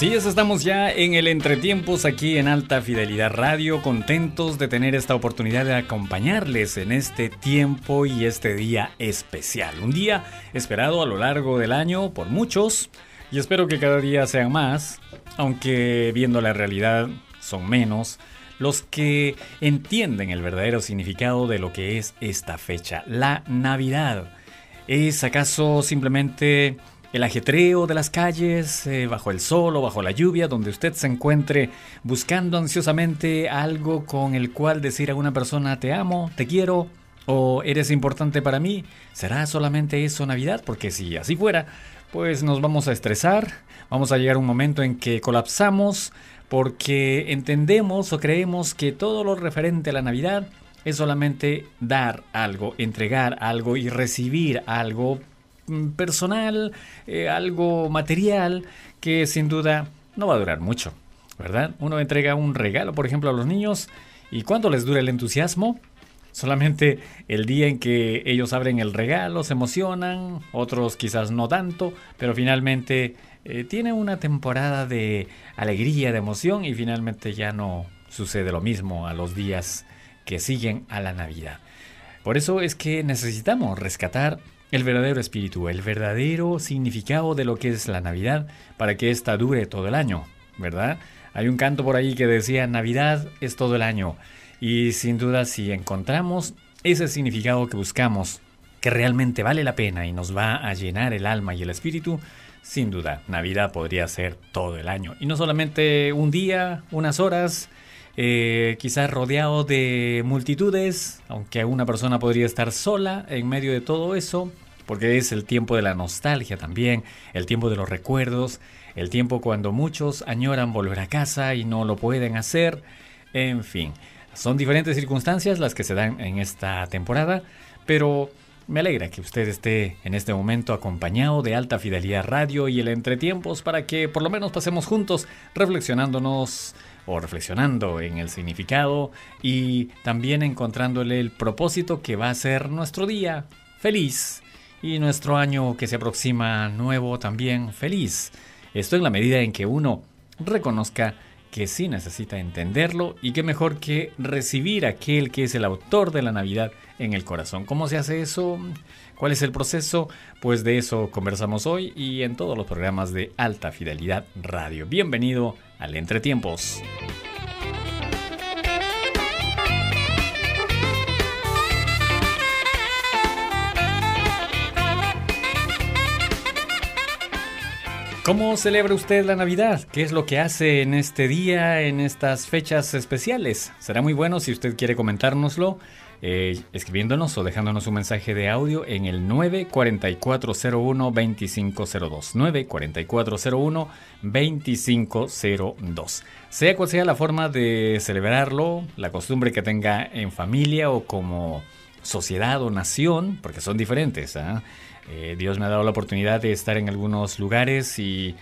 Así es, estamos ya en el entretiempos aquí en Alta Fidelidad Radio, contentos de tener esta oportunidad de acompañarles en este tiempo y este día especial. Un día esperado a lo largo del año por muchos y espero que cada día sean más, aunque viendo la realidad son menos los que entienden el verdadero significado de lo que es esta fecha, la Navidad. ¿Es acaso simplemente el ajetreo de las calles, eh, bajo el sol o bajo la lluvia, donde usted se encuentre buscando ansiosamente algo con el cual decir a una persona te amo, te quiero o eres importante para mí, ¿será solamente eso Navidad? Porque si así fuera, pues nos vamos a estresar, vamos a llegar a un momento en que colapsamos porque entendemos o creemos que todo lo referente a la Navidad es solamente dar algo, entregar algo y recibir algo personal, eh, algo material que sin duda no va a durar mucho, ¿verdad? Uno entrega un regalo, por ejemplo, a los niños y ¿cuánto les dura el entusiasmo? Solamente el día en que ellos abren el regalo, se emocionan, otros quizás no tanto, pero finalmente eh, tiene una temporada de alegría, de emoción y finalmente ya no sucede lo mismo a los días que siguen a la Navidad. Por eso es que necesitamos rescatar el verdadero espíritu, el verdadero significado de lo que es la Navidad para que ésta dure todo el año, ¿verdad? Hay un canto por ahí que decía Navidad es todo el año y sin duda si encontramos ese significado que buscamos, que realmente vale la pena y nos va a llenar el alma y el espíritu, sin duda Navidad podría ser todo el año y no solamente un día, unas horas, eh, quizás rodeado de multitudes, aunque una persona podría estar sola en medio de todo eso, porque es el tiempo de la nostalgia también, el tiempo de los recuerdos, el tiempo cuando muchos añoran volver a casa y no lo pueden hacer, en fin, son diferentes circunstancias las que se dan en esta temporada, pero me alegra que usted esté en este momento acompañado de Alta Fidelidad Radio y el Entretiempos para que por lo menos pasemos juntos reflexionándonos o reflexionando en el significado y también encontrándole el propósito que va a ser nuestro día feliz y nuestro año que se aproxima nuevo también feliz. Esto en la medida en que uno reconozca que sí necesita entenderlo y que mejor que recibir aquel que es el autor de la Navidad en el corazón. ¿Cómo se hace eso? ¿Cuál es el proceso? Pues de eso conversamos hoy y en todos los programas de Alta Fidelidad Radio. Bienvenido al Entretiempos. ¿Cómo celebra usted la Navidad? ¿Qué es lo que hace en este día, en estas fechas especiales? Será muy bueno si usted quiere comentárnoslo eh, escribiéndonos o dejándonos un mensaje de audio en el 94401-2502. 94401-2502. Sea cual sea la forma de celebrarlo, la costumbre que tenga en familia o como sociedad o nación, porque son diferentes. ¿ah? Eh, Dios me ha dado la oportunidad de estar en algunos lugares y,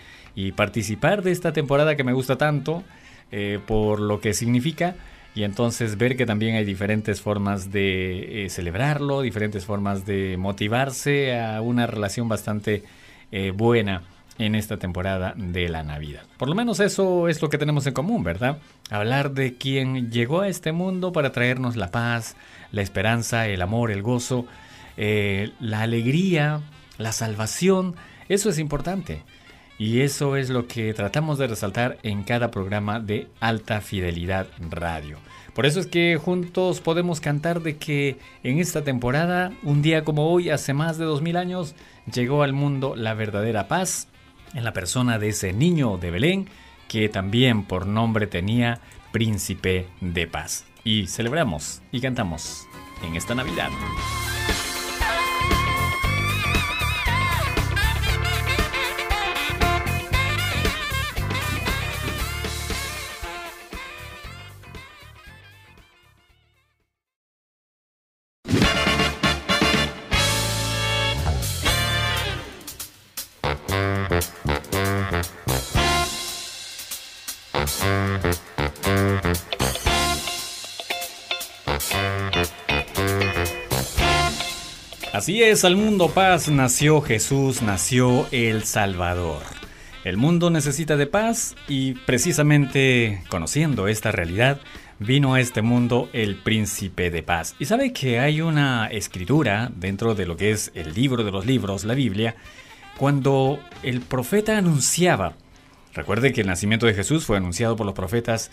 participar de esta temporada que me gusta tanto eh, por lo que significa y entonces ver que también hay diferentes formas de eh, celebrarlo, diferentes formas de motivarse a una relación bastante buena en esta temporada de la Navidad. Por lo menos eso es lo que tenemos en común, ¿verdad? Hablar de quien llegó a este mundo para traernos la paz, la esperanza, el amor, el gozo, eh, la alegría, la salvación, eso es importante. Y eso es lo que tratamos de resaltar en cada programa de Alta Fidelidad Radio. Por eso es que juntos podemos cantar de que en esta temporada, un día como hoy, hace más de dos mil años, llegó al mundo la verdadera paz en la persona de ese niño de Belén, que también por nombre tenía Príncipe de Paz. Y celebramos y cantamos en esta Navidad. Así es, al mundo paz nació Jesús, nació el Salvador. El mundo necesita de paz y precisamente conociendo esta realidad, vino a este mundo el príncipe de paz. Y sabe que hay una escritura dentro de lo que es el libro de los libros, la Biblia, cuando el profeta anunciaba, recuerde que el nacimiento de Jesús fue anunciado por los profetas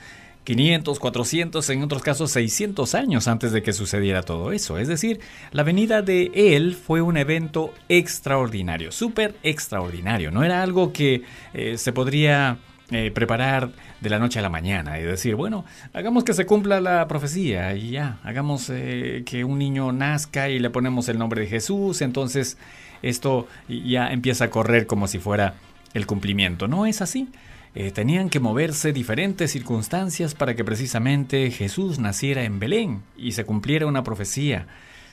500, 400, en otros casos 600 años antes de que sucediera todo eso. Es decir, la venida de Él fue un evento extraordinario, súper extraordinario. No era algo que eh, se podría eh, preparar de la noche a la mañana y decir, bueno, hagamos que se cumpla la profecía y ya, hagamos eh, que un niño nazca y le ponemos el nombre de Jesús, entonces esto ya empieza a correr como si fuera el cumplimiento. No es así. Eh, tenían que moverse diferentes circunstancias para que precisamente Jesús naciera en Belén y se cumpliera una profecía.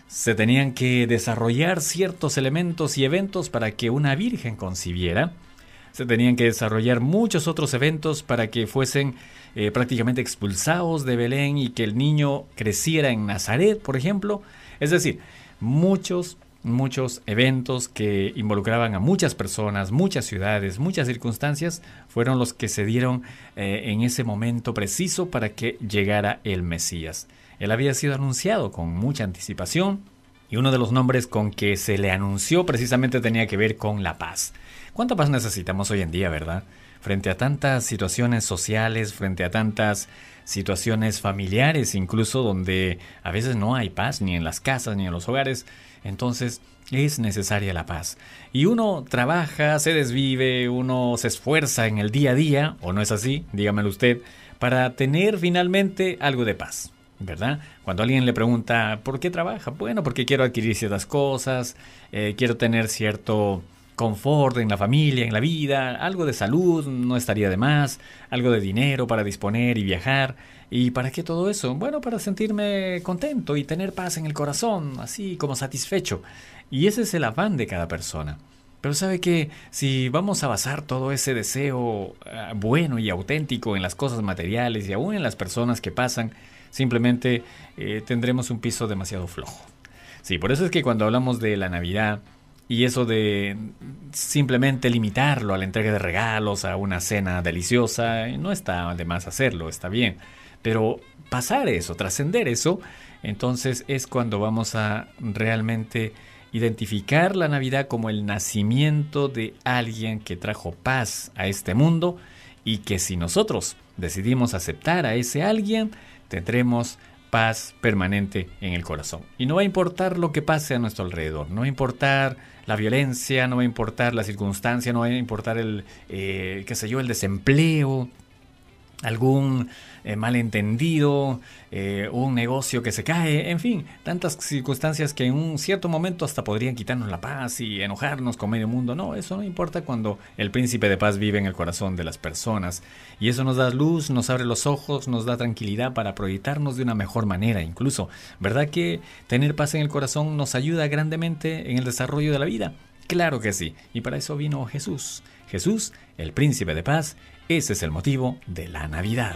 Se tenían que desarrollar ciertos elementos y eventos para que una virgen concibiera. Se tenían que desarrollar muchos otros eventos para que fuesen eh, prácticamente expulsados de Belén y que el niño creciera en Nazaret, por ejemplo. Es decir, muchos muchos eventos que involucraban a muchas personas, muchas ciudades, muchas circunstancias, fueron los que se dieron eh, en ese momento preciso para que llegara el Mesías. Él había sido anunciado con mucha anticipación y uno de los nombres con que se le anunció precisamente tenía que ver con la paz. ¿Cuánta paz necesitamos hoy en día, verdad? Frente a tantas situaciones sociales, frente a tantas situaciones familiares, incluso donde a veces no hay paz ni en las casas ni en los hogares, entonces es necesaria la paz. Y uno trabaja, se desvive, uno se esfuerza en el día a día, o no es así, dígamelo usted, para tener finalmente algo de paz. ¿verdad? Cuando alguien le pregunta, ¿por qué trabaja? Bueno, porque quiero adquirir ciertas cosas, eh, quiero tener cierto confort en la familia, en la vida, algo de salud no estaría de más, algo de dinero para disponer y viajar. ¿Y para qué todo eso? Bueno, para sentirme contento y tener paz en el corazón, así como satisfecho. Y ese es el afán de cada persona. Pero sabe que si vamos a basar todo ese deseo ah, bueno y auténtico en las cosas materiales y aún en las personas que pasan, simplemente eh, tendremos un piso demasiado flojo. Sí, por eso es que cuando hablamos de la Navidad y eso de simplemente limitarlo a la entrega de regalos, a una cena deliciosa, no está de más hacerlo, está bien. Pero pasar eso, trascender eso, entonces es cuando vamos a realmente identificar la Navidad como el nacimiento de alguien que trajo paz a este mundo y que si nosotros decidimos aceptar a ese alguien, tendremos paz permanente en el corazón. Y no va a importar lo que pase a nuestro alrededor, no va a importar la violencia, no va a importar la circunstancia, no va a importar el, eh, qué sé yo, el desempleo, algún eh, malentendido, eh, un negocio que se cae, en fin, tantas circunstancias que en un cierto momento hasta podrían quitarnos la paz y enojarnos con medio mundo. No, eso no importa cuando el príncipe de paz vive en el corazón de las personas. Y eso nos da luz, nos abre los ojos, nos da tranquilidad para proyectarnos de una mejor manera incluso. ¿Verdad que tener paz en el corazón nos ayuda grandemente en el desarrollo de la vida? Claro que sí, y para eso vino Jesús. Jesús, el príncipe de paz, ese es el motivo de la Navidad.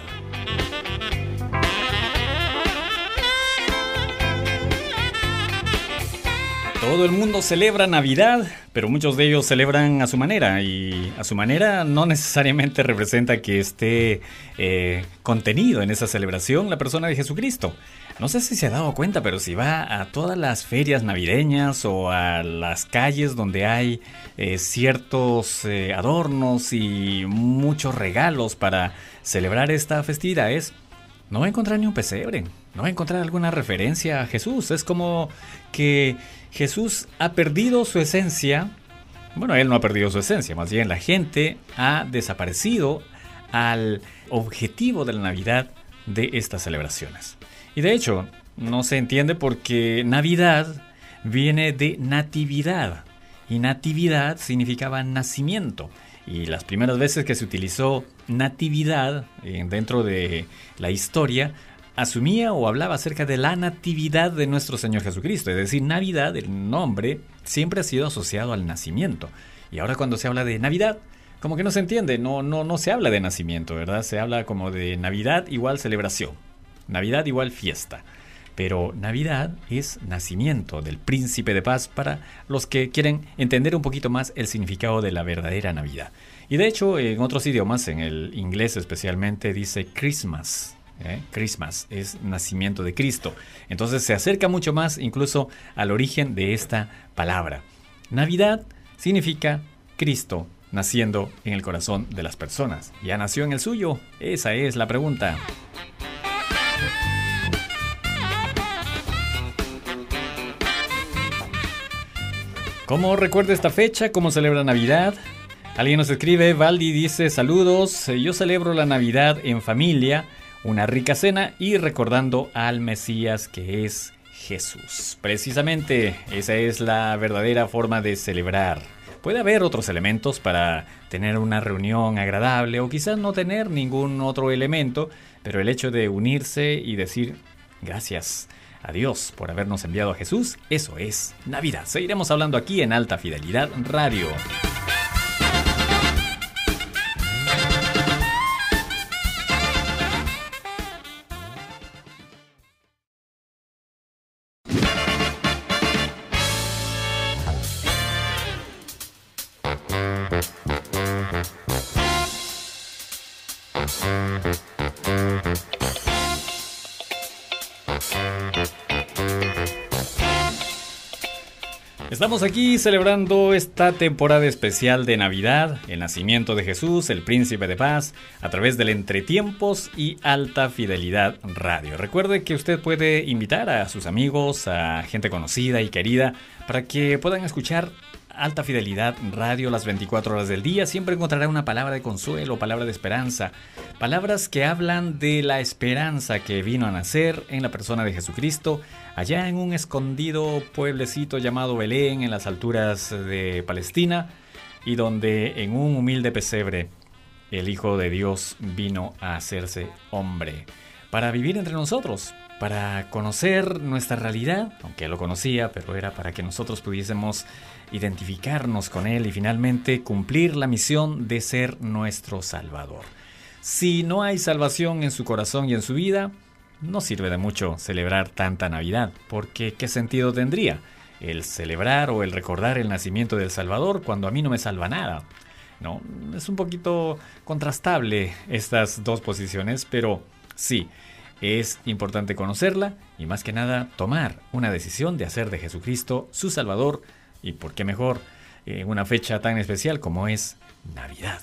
Todo el mundo celebra Navidad, pero muchos de ellos celebran a su manera y a su manera no necesariamente representa que esté eh, contenido en esa celebración la persona de Jesucristo. No sé si se ha dado cuenta, pero si va a todas las ferias navideñas o a las calles donde hay eh, ciertos eh, adornos y muchos regalos para celebrar esta festividad, es, no va a encontrar ni un pesebre, no va a encontrar alguna referencia a Jesús. Es como que Jesús ha perdido su esencia. Bueno, él no ha perdido su esencia, más bien la gente ha desaparecido al objetivo de la Navidad de estas celebraciones. Y de hecho, no se entiende porque Navidad viene de natividad. Y natividad significaba nacimiento. Y las primeras veces que se utilizó natividad eh, dentro de la historia asumía o hablaba acerca de la natividad de nuestro Señor Jesucristo. Es decir, Navidad, el nombre, siempre ha sido asociado al nacimiento. Y ahora cuando se habla de Navidad, como que no se entiende, no, no, no se habla de nacimiento, ¿verdad? Se habla como de Navidad igual celebración, Navidad igual fiesta. Pero Navidad es nacimiento del príncipe de paz para los que quieren entender un poquito más el significado de la verdadera Navidad. Y de hecho, en otros idiomas, en el inglés especialmente, dice Christmas. ¿eh? Christmas es nacimiento de Cristo. Entonces se acerca mucho más incluso al origen de esta palabra. Navidad significa Cristo naciendo en el corazón de las personas. ¿Ya nació en el suyo? Esa es la pregunta. ¿Cómo recuerda esta fecha? ¿Cómo celebra Navidad? Alguien nos escribe, Valdi dice saludos, yo celebro la Navidad en familia, una rica cena y recordando al Mesías que es Jesús. Precisamente, esa es la verdadera forma de celebrar. Puede haber otros elementos para tener una reunión agradable o quizás no tener ningún otro elemento, pero el hecho de unirse y decir gracias a Dios por habernos enviado a Jesús, eso es Navidad. Seguiremos hablando aquí en Alta Fidelidad Radio. Estamos aquí celebrando esta temporada especial de Navidad, el nacimiento de Jesús, el príncipe de paz, a través del Entretiempos y Alta Fidelidad Radio. Recuerde que usted puede invitar a sus amigos, a gente conocida y querida, para que puedan escuchar Alta Fidelidad Radio las 24 horas del día. Siempre encontrará una palabra de consuelo, palabra de esperanza, palabras que hablan de la esperanza que vino a nacer en la persona de Jesucristo, allá en un escondido pueblecito llamado Belén, en las alturas de Palestina, y donde en un humilde pesebre el Hijo de Dios vino a hacerse hombre, para vivir entre nosotros, para conocer nuestra realidad, aunque él lo conocía, pero era para que nosotros pudiésemos identificarnos con Él y finalmente cumplir la misión de ser nuestro Salvador. Si no hay salvación en su corazón y en su vida, no sirve de mucho celebrar tanta Navidad, porque ¿qué sentido tendría el celebrar o el recordar el nacimiento del Salvador cuando a mí no me salva nada? No, es un poquito contrastable estas dos posiciones, pero sí, es importante conocerla y más que nada tomar una decisión de hacer de Jesucristo su Salvador y por qué mejor en una fecha tan especial como es Navidad.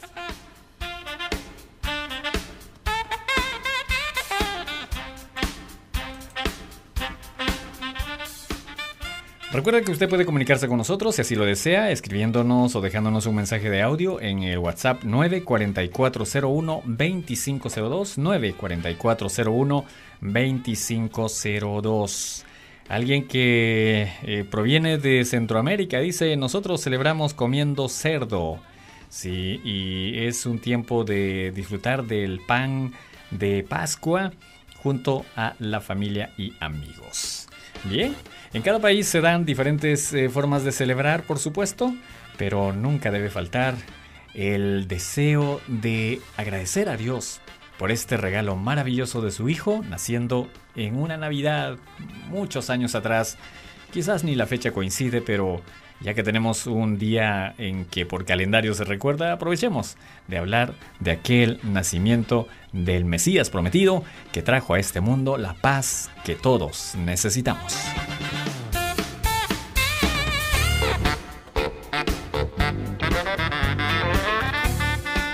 Recuerda que usted puede comunicarse con nosotros si así lo desea, escribiéndonos o dejándonos un mensaje de audio en el WhatsApp 94401-2502, 94401-2502. Alguien que eh, proviene de Centroamérica dice, nosotros celebramos comiendo cerdo. Sí, y es un tiempo de disfrutar del pan de Pascua junto a la familia y amigos. Bien, en cada país se dan diferentes eh, formas de celebrar, por supuesto, pero nunca debe faltar el deseo de agradecer a Dios por este regalo maravilloso de su hijo, naciendo en una Navidad muchos años atrás. Quizás ni la fecha coincide, pero ya que tenemos un día en que por calendario se recuerda, aprovechemos de hablar de aquel nacimiento del Mesías prometido que trajo a este mundo la paz que todos necesitamos.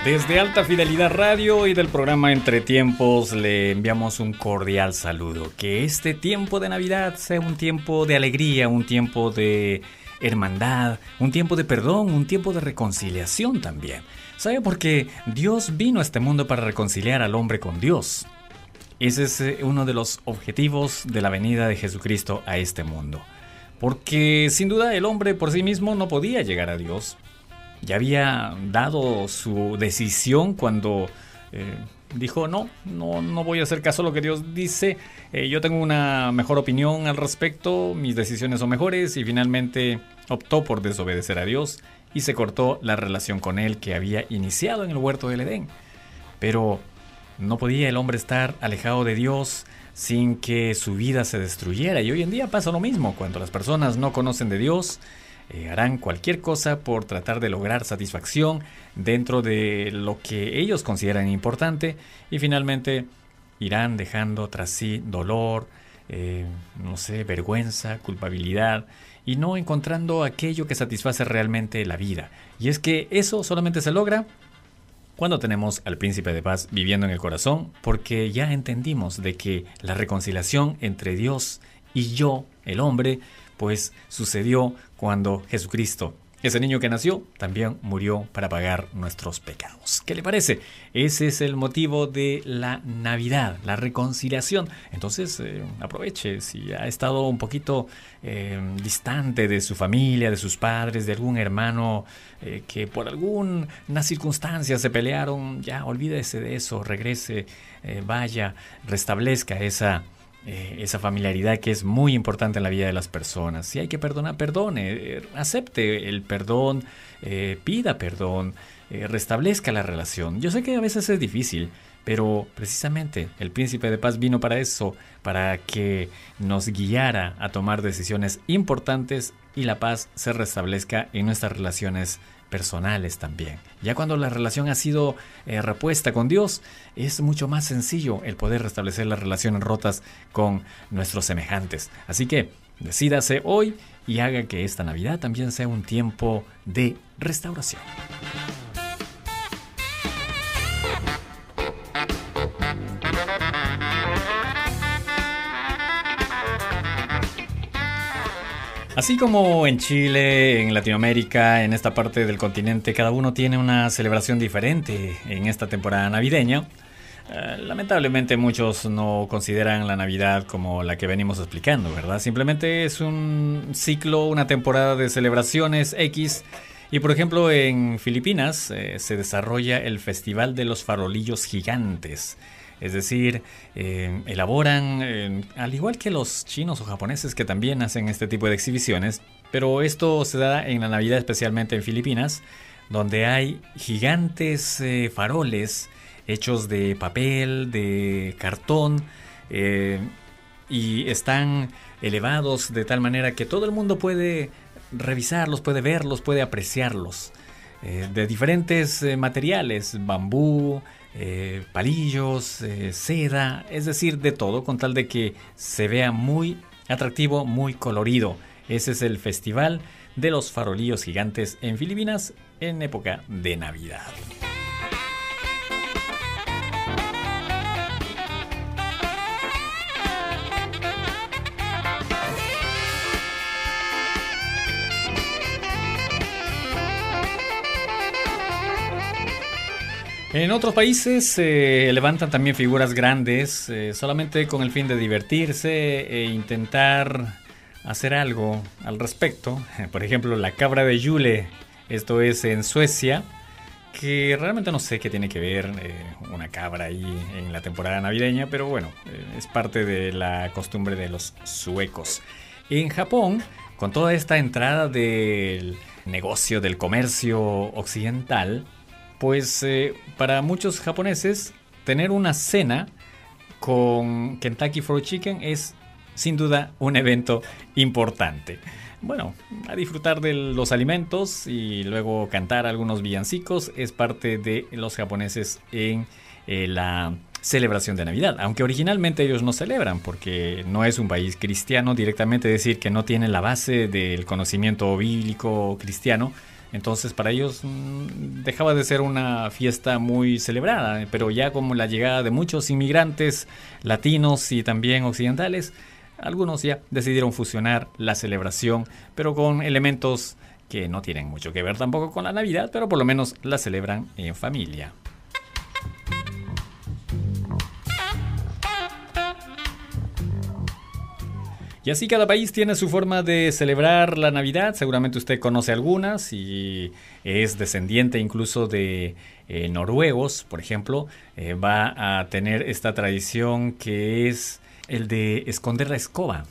Desde Alta Fidelidad Radio y del programa Entre Tiempos le enviamos un cordial saludo. Que este tiempo de Navidad sea un tiempo de alegría, un tiempo de hermandad, un tiempo de perdón, un tiempo de reconciliación también. ¿Sabe? Porque Dios vino a este mundo para reconciliar al hombre con Dios. Ese es eh, uno de los objetivos de la venida de Jesucristo a este mundo. Porque sin duda el hombre por sí mismo no podía llegar a Dios ya había dado su decisión cuando eh, dijo, no, no, no voy a hacer caso a lo que Dios dice, eh, yo tengo una mejor opinión al respecto, mis decisiones son mejores y finalmente optó por desobedecer a Dios y se cortó la relación con él que había iniciado en el huerto del Edén. Pero no podía el hombre estar alejado de Dios sin que su vida se destruyera. Y hoy en día pasa lo mismo, cuando las personas no conocen de Dios, eh, harán cualquier cosa por tratar de lograr satisfacción dentro de lo que ellos consideran importante y finalmente irán dejando tras sí dolor, eh, no sé, vergüenza, culpabilidad y no encontrando aquello que satisface realmente la vida. Y es que eso solamente se logra cuando tenemos al príncipe de paz viviendo en el corazón, porque ya entendimos de que la reconciliación entre Dios y yo, el hombre, pues sucedió cuando Jesucristo ese niño que nació también murió para pagar nuestros pecados. ¿Qué le parece? Ese es el motivo de la Navidad, la reconciliación. Entonces eh, aproveche si ha estado un poquito eh, distante de su familia, de sus padres, de algún hermano eh, que por alguna circunstancia se pelearon, ya olvídese de eso, regrese, vaya, restablezca esa eh, esa familiaridad que es muy importante en la vida de las personas. Si hay que perdonar, perdone, eh, acepte el perdón, eh, pida perdón, restablezca la relación. Yo sé que a veces es difícil, pero precisamente el príncipe de paz vino para eso, para que nos guiara a tomar decisiones importantes y la paz se restablezca en nuestras relaciones personales también. Ya cuando la relación ha sido eh, repuesta con Dios, es mucho más sencillo el poder restablecer las relaciones rotas con nuestros semejantes. Así que decídase hoy y haga que esta Navidad también sea un tiempo de restauración. Así como en Chile, en Latinoamérica, en esta parte del continente, cada uno tiene una celebración diferente en esta temporada navideña. Eh, lamentablemente muchos no consideran la Navidad como la que venimos explicando, ¿verdad? Simplemente es un ciclo, una temporada de celebraciones X. Y por ejemplo en Filipinas eh, se desarrolla el Festival de los Farolillos Gigantes. Es decir, eh, elaboran, eh, al igual que los chinos o japoneses que también hacen este tipo de exhibiciones, pero esto se da en la Navidad especialmente en Filipinas, donde hay gigantes eh, faroles hechos de papel, de cartón, y están elevados de tal manera que todo el mundo puede revisarlos, puede verlos, puede apreciarlos. de diferentes materiales, bambú, eh, palillos, eh, seda, es decir, de todo, con tal de que se vea muy atractivo, muy colorido. Ese es el festival de los farolillos gigantes en Filipinas en época de Navidad. En otros países se levantan también figuras grandes eh, solamente con el fin de divertirse e intentar hacer algo al respecto. Por ejemplo, la cabra de Yule, esto es en Suecia, que realmente no sé qué tiene que ver eh, una cabra ahí en la temporada navideña, pero bueno, eh, es parte de la costumbre de los suecos. En Japón, con toda esta entrada del negocio del comercio occidental, pues eh, para muchos japoneses tener una cena con Kentucky Fried Chicken es sin duda un evento importante. Bueno, a disfrutar de los alimentos y luego cantar algunos villancicos es parte de los japoneses en eh, la celebración de Navidad, aunque originalmente ellos no celebran porque no es un país cristiano, directamente decir que no tiene la base del conocimiento bíblico cristiano, entonces para ellos mm, dejaba de ser una fiesta muy celebrada, pero ya como la llegada de muchos inmigrantes latinos y también occidentales, algunos ya decidieron fusionar la celebración, pero con elementos que no tienen mucho que ver tampoco con la Navidad, pero por lo menos la celebran en familia. Y así cada país tiene su forma de celebrar la Navidad. Seguramente usted conoce algunas y es descendiente incluso de eh, noruegos, por ejemplo. Eh, va a tener esta tradición que es el de esconder la escoba.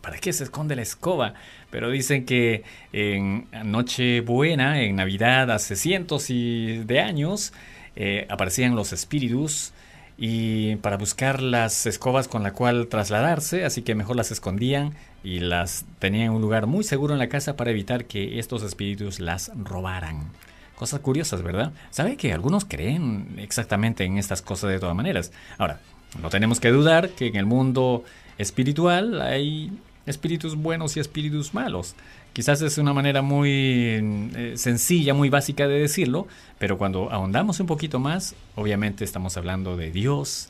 ¿Para qué se esconde la escoba? Pero dicen que en Nochebuena, en Navidad, hace cientos de años, eh, aparecían los espíritus y para buscar las escobas con la cual trasladarse, así que mejor las escondían y las tenían en un lugar muy seguro en la casa para evitar que estos espíritus las robaran. Cosas curiosas, ¿verdad? Sabe que algunos creen exactamente en estas cosas de todas maneras. Ahora, no tenemos que dudar que en el mundo espiritual hay espíritus buenos y espíritus malos. Quizás es una manera muy eh, sencilla, muy básica de decirlo, pero cuando ahondamos un poquito más, obviamente estamos hablando de Dios,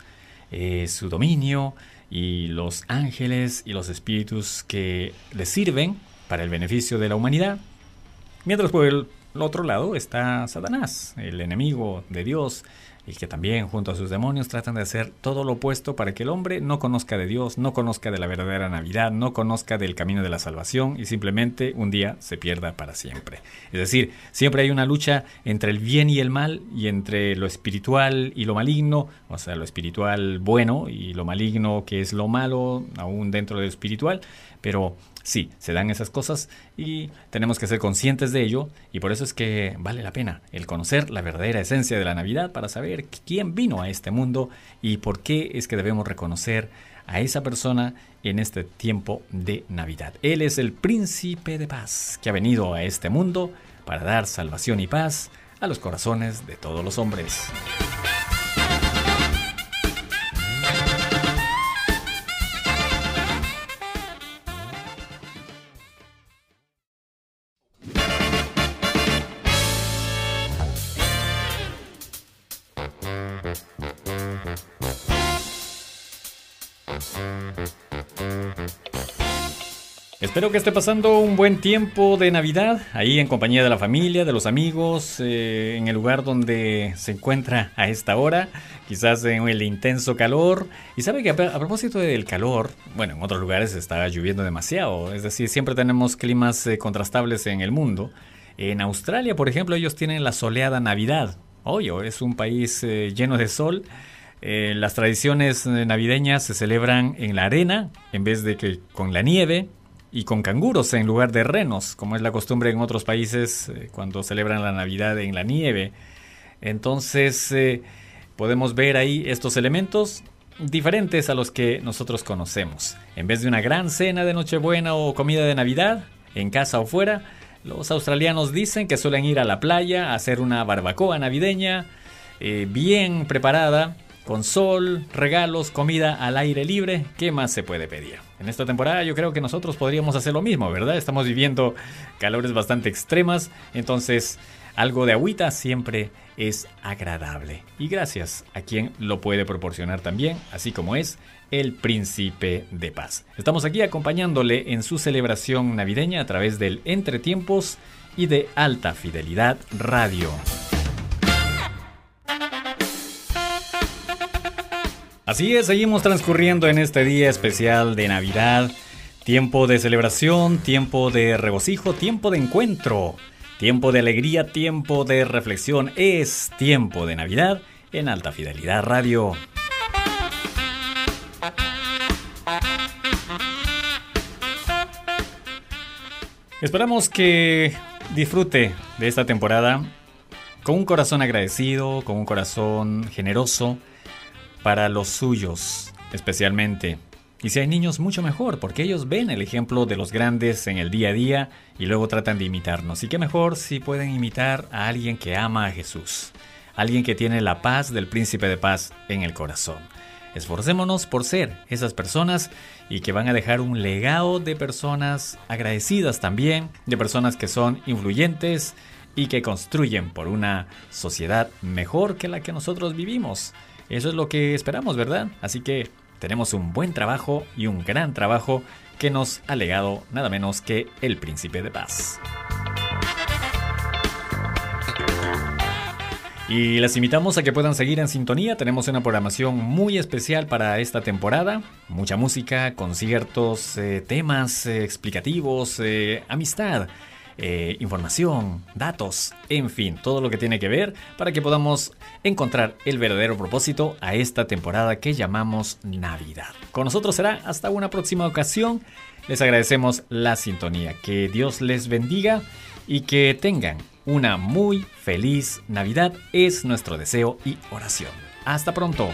eh, su dominio y los ángeles y los espíritus que le sirven para el beneficio de la humanidad. Mientras por el otro lado está Satanás, el enemigo de Dios, y que también junto a sus demonios tratan de hacer todo lo opuesto para que el hombre no conozca de Dios, no conozca de la verdadera Navidad, no conozca del camino de la salvación y simplemente un día se pierda para siempre. Es decir, siempre hay una lucha entre el bien y el mal y entre lo espiritual y lo maligno, o sea, lo espiritual bueno y lo maligno que es lo malo aún dentro de lo espiritual, pero Sí, se dan esas cosas y tenemos que ser conscientes de ello y por eso es que vale la pena el conocer la verdadera esencia de la Navidad para saber quién vino a este mundo y por qué es que debemos reconocer a esa persona en este tiempo de Navidad. Él es el príncipe de paz que ha venido a este mundo para dar salvación y paz a los corazones de todos los hombres. Espero que esté pasando un buen tiempo de Navidad, ahí en compañía de la familia, de los amigos, eh, en el lugar donde se encuentra a esta hora, quizás en el intenso calor. Y sabe que a, propósito del calor, bueno, en otros lugares está lloviendo demasiado, es decir, siempre tenemos climas eh, contrastables en el mundo. En Australia, por ejemplo, ellos tienen la soleada Navidad. Oye, es un país eh, lleno de sol. las tradiciones navideñas se celebran en la arena en vez de que con la nieve y con canguros en lugar de renos, como es la costumbre en otros países eh, cuando celebran la Navidad en la nieve. Entonces eh, podemos ver ahí estos elementos diferentes a los que nosotros conocemos. En vez de una gran cena de Nochebuena o comida de Navidad, en casa o fuera, los australianos dicen que suelen ir a la playa a hacer una barbacoa navideña eh, bien preparada con sol, regalos, comida al aire libre, ¿qué más se puede pedir? En esta temporada yo creo que nosotros podríamos hacer lo mismo, ¿verdad? Estamos viviendo calores bastante extremas, entonces algo de agüita siempre es agradable. Y gracias a quien lo puede proporcionar también, así como es el príncipe de paz. Estamos aquí acompañándole en su celebración navideña a través del Entretiempos y de Alta Fidelidad Radio. Así es, seguimos transcurriendo en este día especial de Navidad. Tiempo de celebración, tiempo de regocijo, tiempo de encuentro, tiempo de alegría, tiempo de reflexión. Es tiempo de Navidad en Alta Fidelidad Radio. Esperamos que disfrute de esta temporada con un corazón agradecido, con un corazón generoso para los suyos, especialmente. Y si hay niños, mucho mejor, porque ellos ven el ejemplo de los grandes en el día a día y luego tratan de imitarnos. Y qué mejor si pueden imitar a alguien que ama a Jesús, alguien que tiene la paz del príncipe de paz en el corazón. Esforcémonos por ser esas personas y que van a dejar un legado de personas agradecidas también, de personas que son influyentes y que construyen por una sociedad mejor que la que nosotros vivimos. Eso es lo que esperamos, ¿verdad? Así que tenemos un buen trabajo y un gran trabajo que nos ha legado nada menos que el Príncipe de Paz. Y les invitamos a que puedan seguir en sintonía. Tenemos una programación muy especial para esta temporada. Mucha música, conciertos, eh, temas eh, explicativos, eh, amistad. Eh, información, datos, en fin, todo lo que tiene que ver para que podamos encontrar el verdadero propósito a esta temporada que llamamos Navidad. Con nosotros será hasta una próxima ocasión. Les agradecemos la sintonía. Que Dios les bendiga y que tengan una muy feliz Navidad es nuestro deseo y oración. Hasta pronto.